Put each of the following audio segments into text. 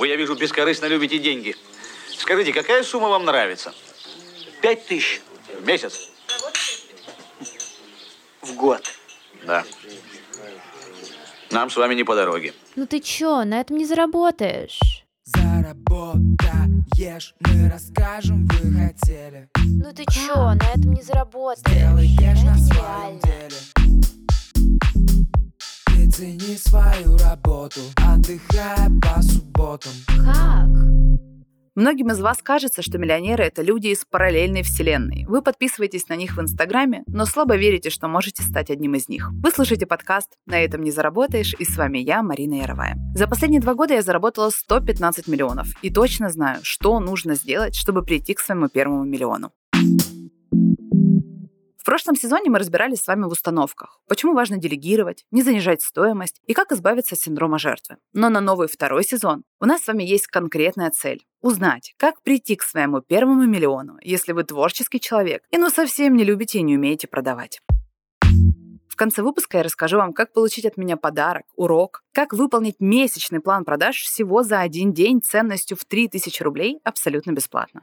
Вы, я вижу, бескорыстно любите деньги. Скажите, какая сумма вам нравится? Пять тысяч В месяц? в год. Да. Нам с вами не по дороге. Ну ты чё, на этом не заработаешь. Заработаешь, мы расскажем, вы хотели Ну ты чё, на этом не заработаешь. Сделаешь Это на своем нереально. деле цени свою работу, отдыхая по субботам Как? Многим из вас кажется, что миллионеры — это люди из параллельной вселенной. Вы подписываетесь на них в Инстаграме, но слабо верите, что можете стать одним из них. Вы слушаете подкаст «На этом не заработаешь» и с вами я, Марина Яровая. За последние два года я заработала 115 миллионов и точно знаю, что нужно сделать, чтобы прийти к своему первому миллиону. Прошлом сезоне мы разбирались с вами в установках, почему важно делегировать, не занижать стоимость и как избавиться от синдрома жертвы. Но на новый второй сезон у нас с вами есть конкретная цель – узнать, как прийти к своему первому миллиону, если вы творческий человек и ну совсем не любите и не умеете продавать. В конце выпуска я расскажу вам, как получить от меня подарок, урок, как выполнить месячный план продаж всего за один день ценностью в 3000 рублей абсолютно бесплатно.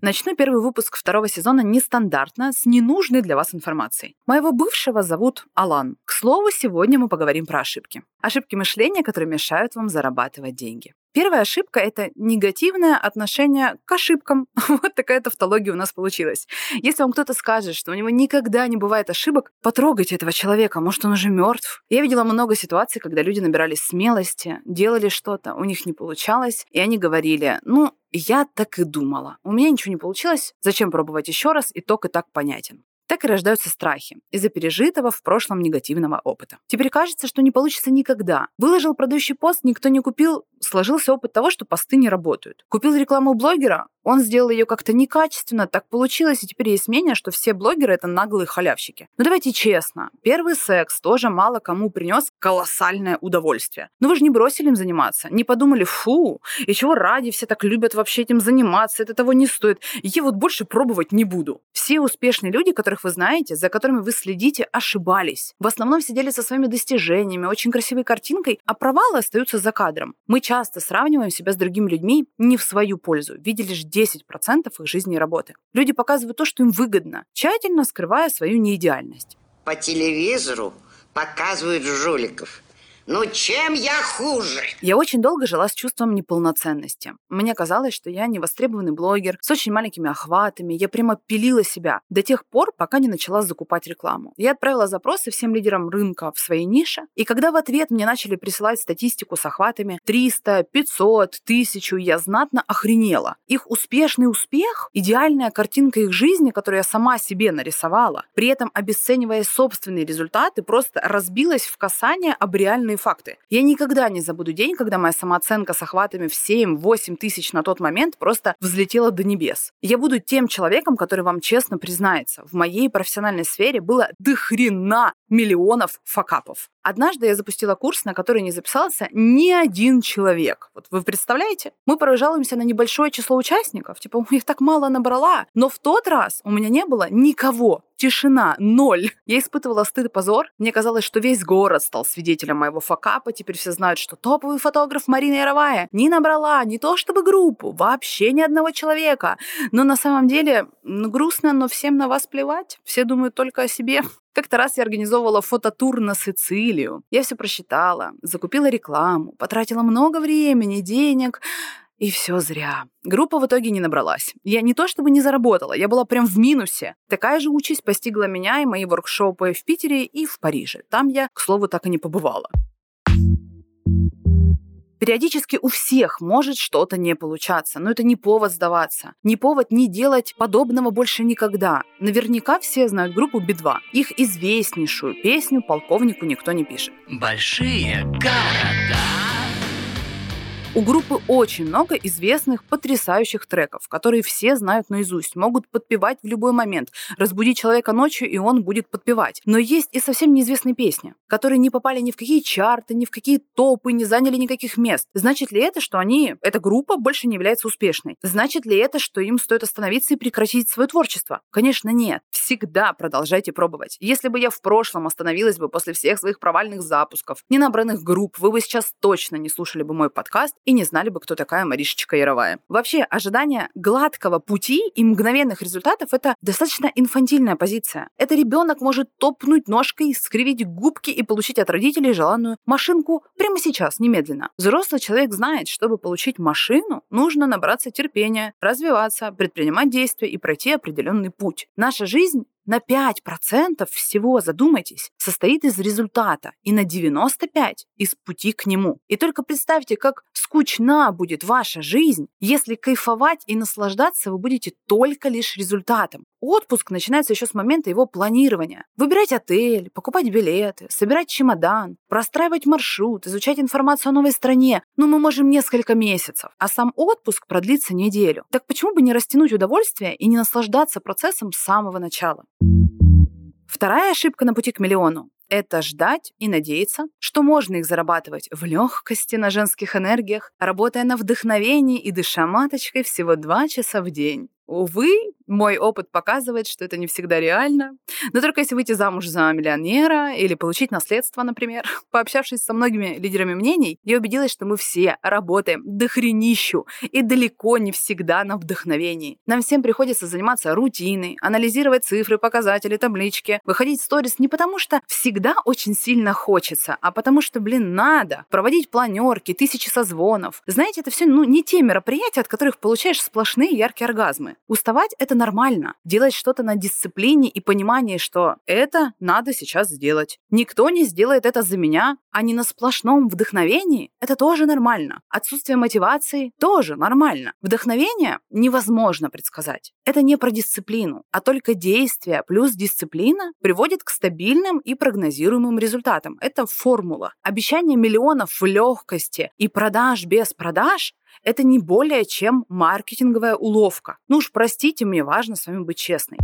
Начну первый выпуск второго сезона нестандартно, с ненужной для вас информацией. Моего бывшего зовут Алан. К слову, сегодня мы поговорим про ошибки. Ошибки мышления, которые мешают вам зарабатывать деньги. Первая ошибка – это негативное отношение к ошибкам. Вот такая тавтология у нас получилась. Если вам кто-то скажет, что у него никогда не бывает ошибок, потрогайте этого человека, может, он уже мертв. Я видела много ситуаций, когда люди набирались смелости, делали что-то, у них не получалось, и они говорили, ну, я так и думала. У меня ничего не получилось, зачем пробовать еще раз, итог и так понятен. Так и рождаются страхи из-за пережитого в прошлом негативного опыта. Теперь кажется, что не получится никогда. Выложил продающий пост, никто не купил, сложился опыт того, что посты не работают. Купил рекламу блогера, он сделал ее как-то некачественно, так получилось, и теперь есть мнение, что все блогеры — это наглые халявщики. Но давайте честно, первый секс тоже мало кому принес колоссальное удовольствие. Но вы же не бросили им заниматься, не подумали, фу, и чего ради все так любят вообще этим заниматься, это того не стоит, я вот больше пробовать не буду. Все успешные люди, которых вы знаете, за которыми вы следите, ошибались. В основном сидели со своими достижениями, очень красивой картинкой, а провалы остаются за кадром. Мы часто сравниваем себя с другими людьми не в свою пользу, видя лишь 10% их жизни и работы. Люди показывают то, что им выгодно, тщательно скрывая свою неидеальность. По телевизору показывают жуликов. Ну чем я хуже? Я очень долго жила с чувством неполноценности. Мне казалось, что я невостребованный блогер с очень маленькими охватами. Я прямо пилила себя до тех пор, пока не начала закупать рекламу. Я отправила запросы всем лидерам рынка в своей нише. И когда в ответ мне начали присылать статистику с охватами 300, 500, 1000, я знатно охренела. Их успешный успех, идеальная картинка их жизни, которую я сама себе нарисовала, при этом обесценивая собственные результаты, просто разбилась в касание об реальные факты. Я никогда не забуду день, когда моя самооценка с охватами в 7-8 тысяч на тот момент просто взлетела до небес. Я буду тем человеком, который вам честно признается. В моей профессиональной сфере было до хрена миллионов факапов. Однажды я запустила курс, на который не записался ни один человек. Вот вы представляете? Мы порой на небольшое число участников. Типа, их так мало набрала. Но в тот раз у меня не было никого. Тишина, ноль. Я испытывала стыд и позор. Мне казалось, что весь город стал свидетелем моего факапа. Теперь все знают, что топовый фотограф Марина Яровая не набрала не то чтобы группу, вообще ни одного человека. Но на самом деле ну, грустно, но всем на вас плевать. Все думают только о себе. Как-то раз я организовывала фототур на Сицилию. Я все просчитала, закупила рекламу, потратила много времени, денег. И все зря. Группа в итоге не набралась. Я не то чтобы не заработала, я была прям в минусе. Такая же участь постигла меня и мои воркшопы в Питере и в Париже. Там я, к слову, так и не побывала. Периодически у всех может что-то не получаться, но это не повод сдаваться, не повод не делать подобного больше никогда. Наверняка все знают группу Би-2. Их известнейшую песню «Полковнику никто не пишет». Большие города. У группы очень много известных, потрясающих треков, которые все знают наизусть, могут подпевать в любой момент, разбудить человека ночью, и он будет подпевать. Но есть и совсем неизвестные песни, которые не попали ни в какие чарты, ни в какие топы, не заняли никаких мест. Значит ли это, что они, эта группа, больше не является успешной? Значит ли это, что им стоит остановиться и прекратить свое творчество? Конечно, нет. Всегда продолжайте пробовать. Если бы я в прошлом остановилась бы после всех своих провальных запусков, ненабранных групп, вы бы сейчас точно не слушали бы мой подкаст и не знали бы, кто такая Маришечка Яровая. Вообще, ожидание гладкого пути и мгновенных результатов – это достаточно инфантильная позиция. Это ребенок может топнуть ножкой, скривить губки и получить от родителей желанную машинку прямо сейчас, немедленно. Взрослый человек знает, чтобы получить машину, нужно набраться терпения, развиваться, предпринимать действия и пройти определенный путь. Наша жизнь на 5% всего, задумайтесь, состоит из результата и на 95% из пути к нему. И только представьте, как скучна будет ваша жизнь, если кайфовать и наслаждаться вы будете только лишь результатом. Отпуск начинается еще с момента его планирования. Выбирать отель, покупать билеты, собирать чемодан, простраивать маршрут, изучать информацию о новой стране. Ну, мы можем несколько месяцев, а сам отпуск продлится неделю. Так почему бы не растянуть удовольствие и не наслаждаться процессом с самого начала? Вторая ошибка на пути к миллиону – это ждать и надеяться, что можно их зарабатывать в легкости на женских энергиях, работая на вдохновении и дыша маточкой всего два часа в день. Увы, мой опыт показывает, что это не всегда реально. Но только если выйти замуж за миллионера или получить наследство, например. Пообщавшись со многими лидерами мнений, я убедилась, что мы все работаем дохренищу и далеко не всегда на вдохновении. Нам всем приходится заниматься рутиной, анализировать цифры, показатели, таблички, выходить в сторис не потому, что всегда очень сильно хочется, а потому что, блин, надо проводить планерки, тысячи созвонов. Знаете, это все ну, не те мероприятия, от которых получаешь сплошные яркие оргазмы. Уставать — это нормально. Делать что-то на дисциплине и понимании, что это надо сейчас сделать. Никто не сделает это за меня, а не на сплошном вдохновении — это тоже нормально. Отсутствие мотивации — тоже нормально. Вдохновение невозможно предсказать. Это не про дисциплину, а только действие плюс дисциплина приводит к стабильным и прогнозируемым результатам. Это формула. Обещание миллионов в легкости и продаж без продаж это не более чем маркетинговая уловка. Ну уж простите, мне важно с вами быть честной.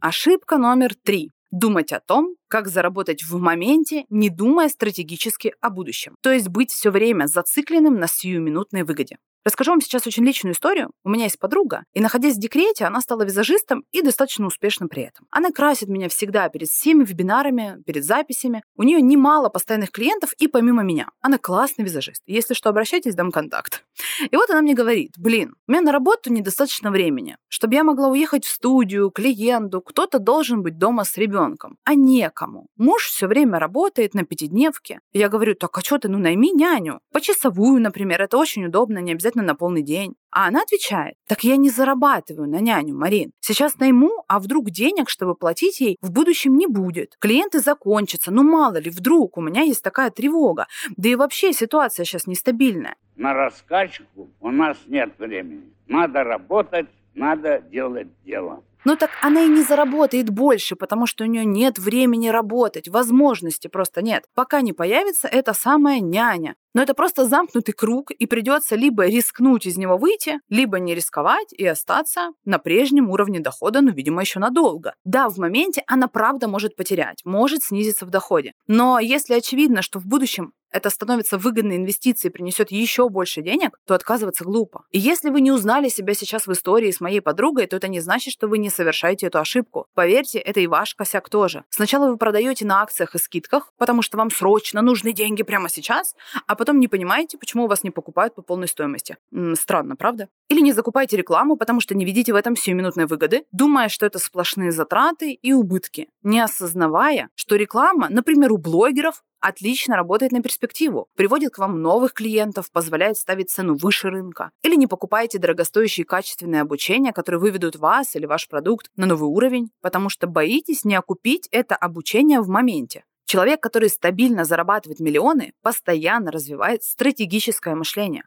Ошибка номер три. Думать о том, как заработать в моменте, не думая стратегически о будущем. То есть быть все время зацикленным на сиюминутной выгоде. Расскажу вам сейчас очень личную историю. У меня есть подруга, и находясь в декрете, она стала визажистом и достаточно успешным при этом. Она красит меня всегда перед всеми вебинарами, перед записями. У нее немало постоянных клиентов и помимо меня. Она классный визажист. Если что, обращайтесь, дам контакт. И вот она мне говорит, блин, у меня на работу недостаточно времени. Чтобы я могла уехать в студию, клиенту, кто-то должен быть дома с ребенком, а некому. Муж все время работает на пятидневке. Я говорю, так а что ты, ну найми няню. Почасовую, например, это очень удобно, не обязательно на полный день. А она отвечает, так я не зарабатываю на няню, Марин. Сейчас найму, а вдруг денег, чтобы платить ей, в будущем не будет. Клиенты закончатся, ну мало ли, вдруг у меня есть такая тревога. Да и вообще ситуация сейчас нестабильная. На раскачку у нас нет времени. Надо работать, надо делать дело. Ну так она и не заработает больше, потому что у нее нет времени работать, возможности просто нет. Пока не появится эта самая няня. Но это просто замкнутый круг, и придется либо рискнуть из него выйти, либо не рисковать и остаться на прежнем уровне дохода, ну, видимо, еще надолго. Да, в моменте она правда может потерять, может снизиться в доходе. Но если очевидно, что в будущем это становится выгодной инвестицией, принесет еще больше денег, то отказываться глупо. И если вы не узнали себя сейчас в истории с моей подругой, то это не значит, что вы не совершаете эту ошибку. Поверьте, это и ваш косяк тоже. Сначала вы продаете на акциях и скидках, потому что вам срочно нужны деньги прямо сейчас, а потом не понимаете, почему у вас не покупают по полной стоимости. М-м, странно, правда? Или не закупаете рекламу, потому что не видите в этом сиюминутной выгоды, думая, что это сплошные затраты и убытки, не осознавая, что реклама, например, у блогеров, отлично работает на перспективу, приводит к вам новых клиентов, позволяет ставить цену выше рынка. Или не покупаете дорогостоящие качественные обучения, которые выведут вас или ваш продукт на новый уровень, потому что боитесь не окупить это обучение в моменте. Человек, который стабильно зарабатывает миллионы, постоянно развивает стратегическое мышление.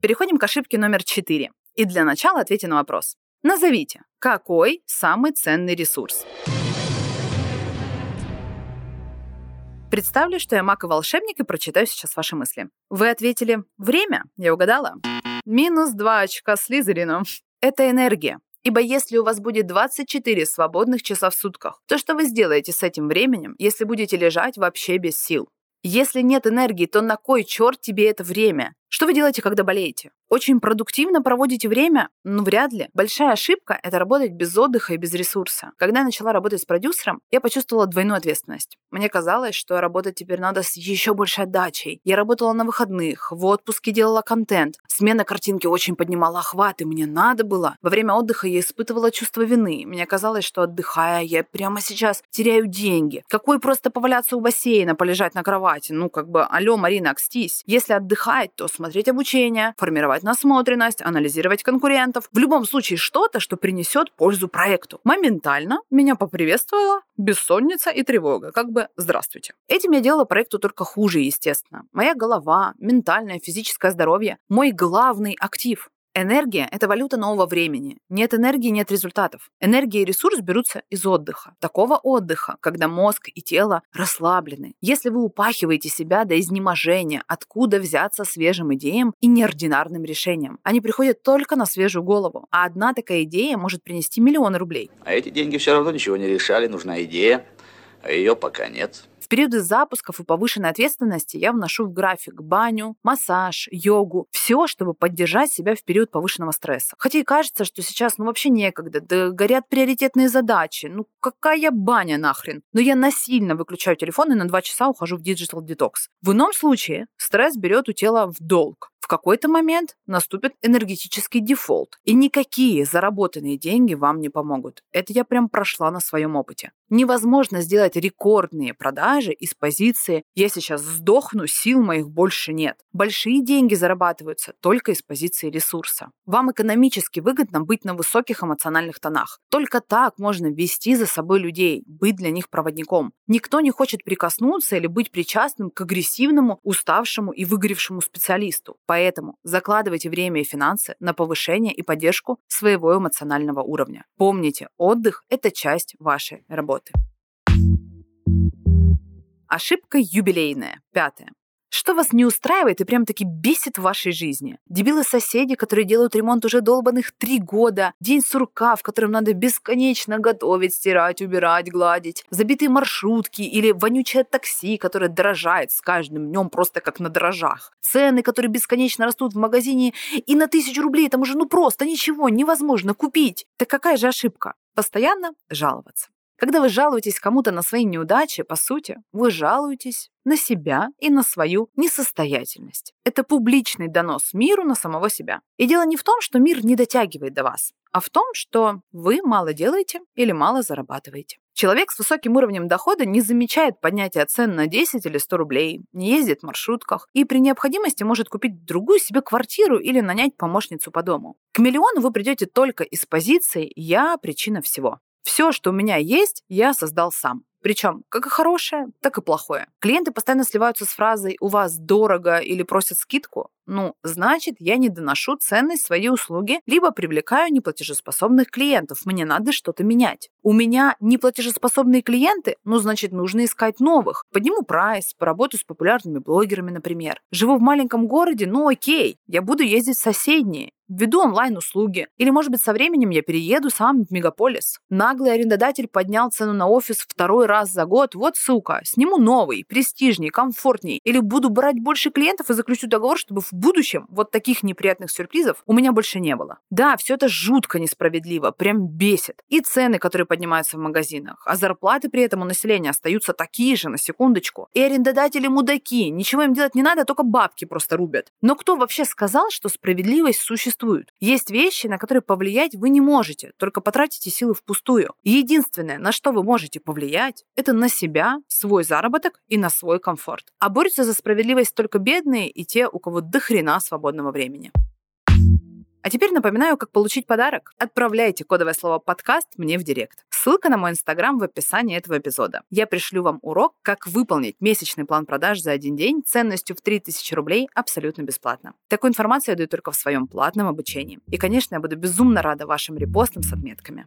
Переходим к ошибке номер 4. И для начала ответьте на вопрос. Назовите, какой самый ценный ресурс? Представлю, что я маг и волшебник и прочитаю сейчас ваши мысли. Вы ответили «время», я угадала. Минус два очка Слизерину. Это энергия. Ибо если у вас будет 24 свободных часа в сутках, то что вы сделаете с этим временем, если будете лежать вообще без сил? Если нет энергии, то на кой черт тебе это время? Что вы делаете, когда болеете? Очень продуктивно проводите время? Ну, вряд ли. Большая ошибка – это работать без отдыха и без ресурса. Когда я начала работать с продюсером, я почувствовала двойную ответственность. Мне казалось, что работать теперь надо с еще большей отдачей. Я работала на выходных, в отпуске делала контент. Смена картинки очень поднимала охват, и мне надо было. Во время отдыха я испытывала чувство вины. Мне казалось, что отдыхая, я прямо сейчас теряю деньги. Какой просто поваляться у бассейна, полежать на кровати? Ну, как бы, алло, Марина, окстись. Если отдыхать, то смотреть обучение, формировать насмотренность, анализировать конкурентов. В любом случае что-то, что принесет пользу проекту. Моментально меня поприветствовала бессонница и тревога. Как бы здравствуйте. Этим я делала проекту только хуже, естественно. Моя голова, ментальное, физическое здоровье – мой главный актив. Энергия – это валюта нового времени. Нет энергии – нет результатов. Энергия и ресурс берутся из отдыха. Такого отдыха, когда мозг и тело расслаблены. Если вы упахиваете себя до изнеможения, откуда взяться свежим идеям и неординарным решениям? Они приходят только на свежую голову. А одна такая идея может принести миллионы рублей. А эти деньги все равно ничего не решали, нужна идея, а ее пока нет. В периоды запусков и повышенной ответственности я вношу в график баню, массаж, йогу, все, чтобы поддержать себя в период повышенного стресса. Хотя и кажется, что сейчас ну вообще некогда, да горят приоритетные задачи, ну какая баня нахрен. Но я насильно выключаю телефон и на два часа ухожу в digital detox. В ином случае стресс берет у тела в долг. В какой-то момент наступит энергетический дефолт, и никакие заработанные деньги вам не помогут. Это я прям прошла на своем опыте. Невозможно сделать рекордные продажи из позиции «я сейчас сдохну, сил моих больше нет». Большие деньги зарабатываются только из позиции ресурса. Вам экономически выгодно быть на высоких эмоциональных тонах. Только так можно вести за собой людей, быть для них проводником. Никто не хочет прикоснуться или быть причастным к агрессивному, уставшему и выгоревшему специалисту. Поэтому закладывайте время и финансы на повышение и поддержку своего эмоционального уровня. Помните, отдых – это часть вашей работы. Ошибка юбилейная. Пятая. Что вас не устраивает и прям-таки бесит в вашей жизни? Дебилы-соседи, которые делают ремонт уже долбанных три года, день сурка, в котором надо бесконечно готовить, стирать, убирать, гладить, забитые маршрутки или вонючее такси, которое дорожает с каждым днем просто как на дрожжах. Цены, которые бесконечно растут в магазине, и на тысячу рублей там уже ну просто ничего невозможно купить. Так какая же ошибка? Постоянно жаловаться. Когда вы жалуетесь кому-то на свои неудачи, по сути, вы жалуетесь на себя и на свою несостоятельность. Это публичный донос миру на самого себя. И дело не в том, что мир не дотягивает до вас, а в том, что вы мало делаете или мало зарабатываете. Человек с высоким уровнем дохода не замечает поднятия цен на 10 или 100 рублей, не ездит в маршрутках и при необходимости может купить другую себе квартиру или нанять помощницу по дому. К миллиону вы придете только из позиции «я причина всего». Все, что у меня есть, я создал сам. Причем как и хорошее, так и плохое. Клиенты постоянно сливаются с фразой «у вас дорого» или просят скидку. Ну, значит, я не доношу ценность своей услуги, либо привлекаю неплатежеспособных клиентов. Мне надо что-то менять. У меня неплатежеспособные клиенты, ну, значит, нужно искать новых. Подниму прайс, поработаю с популярными блогерами, например. Живу в маленьком городе, ну окей, я буду ездить в соседние введу онлайн-услуги. Или, может быть, со временем я перееду сам в мегаполис. Наглый арендодатель поднял цену на офис второй раз за год. Вот сука, сниму новый, престижней, комфортней. Или буду брать больше клиентов и заключу договор, чтобы в будущем вот таких неприятных сюрпризов у меня больше не было. Да, все это жутко несправедливо, прям бесит. И цены, которые поднимаются в магазинах, а зарплаты при этом у населения остаются такие же, на секундочку. И арендодатели мудаки, ничего им делать не надо, только бабки просто рубят. Но кто вообще сказал, что справедливость существует? Есть вещи, на которые повлиять вы не можете, только потратите силы впустую. Единственное, на что вы можете повлиять, это на себя, свой заработок и на свой комфорт. А борются за справедливость только бедные и те, у кого дых хрена свободного времени. А теперь напоминаю, как получить подарок. Отправляйте кодовое слово «подкаст» мне в директ. Ссылка на мой инстаграм в описании этого эпизода. Я пришлю вам урок, как выполнить месячный план продаж за один день ценностью в 3000 рублей абсолютно бесплатно. Такую информацию я даю только в своем платном обучении. И, конечно, я буду безумно рада вашим репостам с отметками.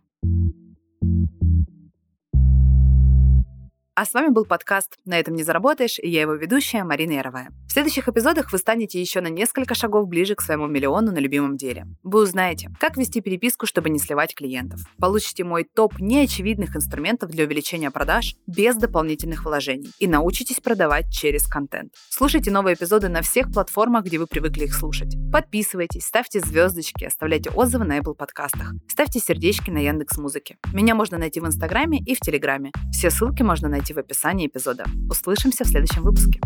А с вами был подкаст «На этом не заработаешь» и я его ведущая Марина Яровая. В следующих эпизодах вы станете еще на несколько шагов ближе к своему миллиону на любимом деле. Вы узнаете, как вести переписку, чтобы не сливать клиентов. Получите мой топ неочевидных инструментов для увеличения продаж без дополнительных вложений и научитесь продавать через контент. Слушайте новые эпизоды на всех платформах, где вы привыкли их слушать. Подписывайтесь, ставьте звездочки, оставляйте отзывы на Apple подкастах, ставьте сердечки на Яндекс Музыке. Меня можно найти в Инстаграме и в Телеграме. Все ссылки можно найти ищите в описании эпизода. Услышимся в следующем выпуске.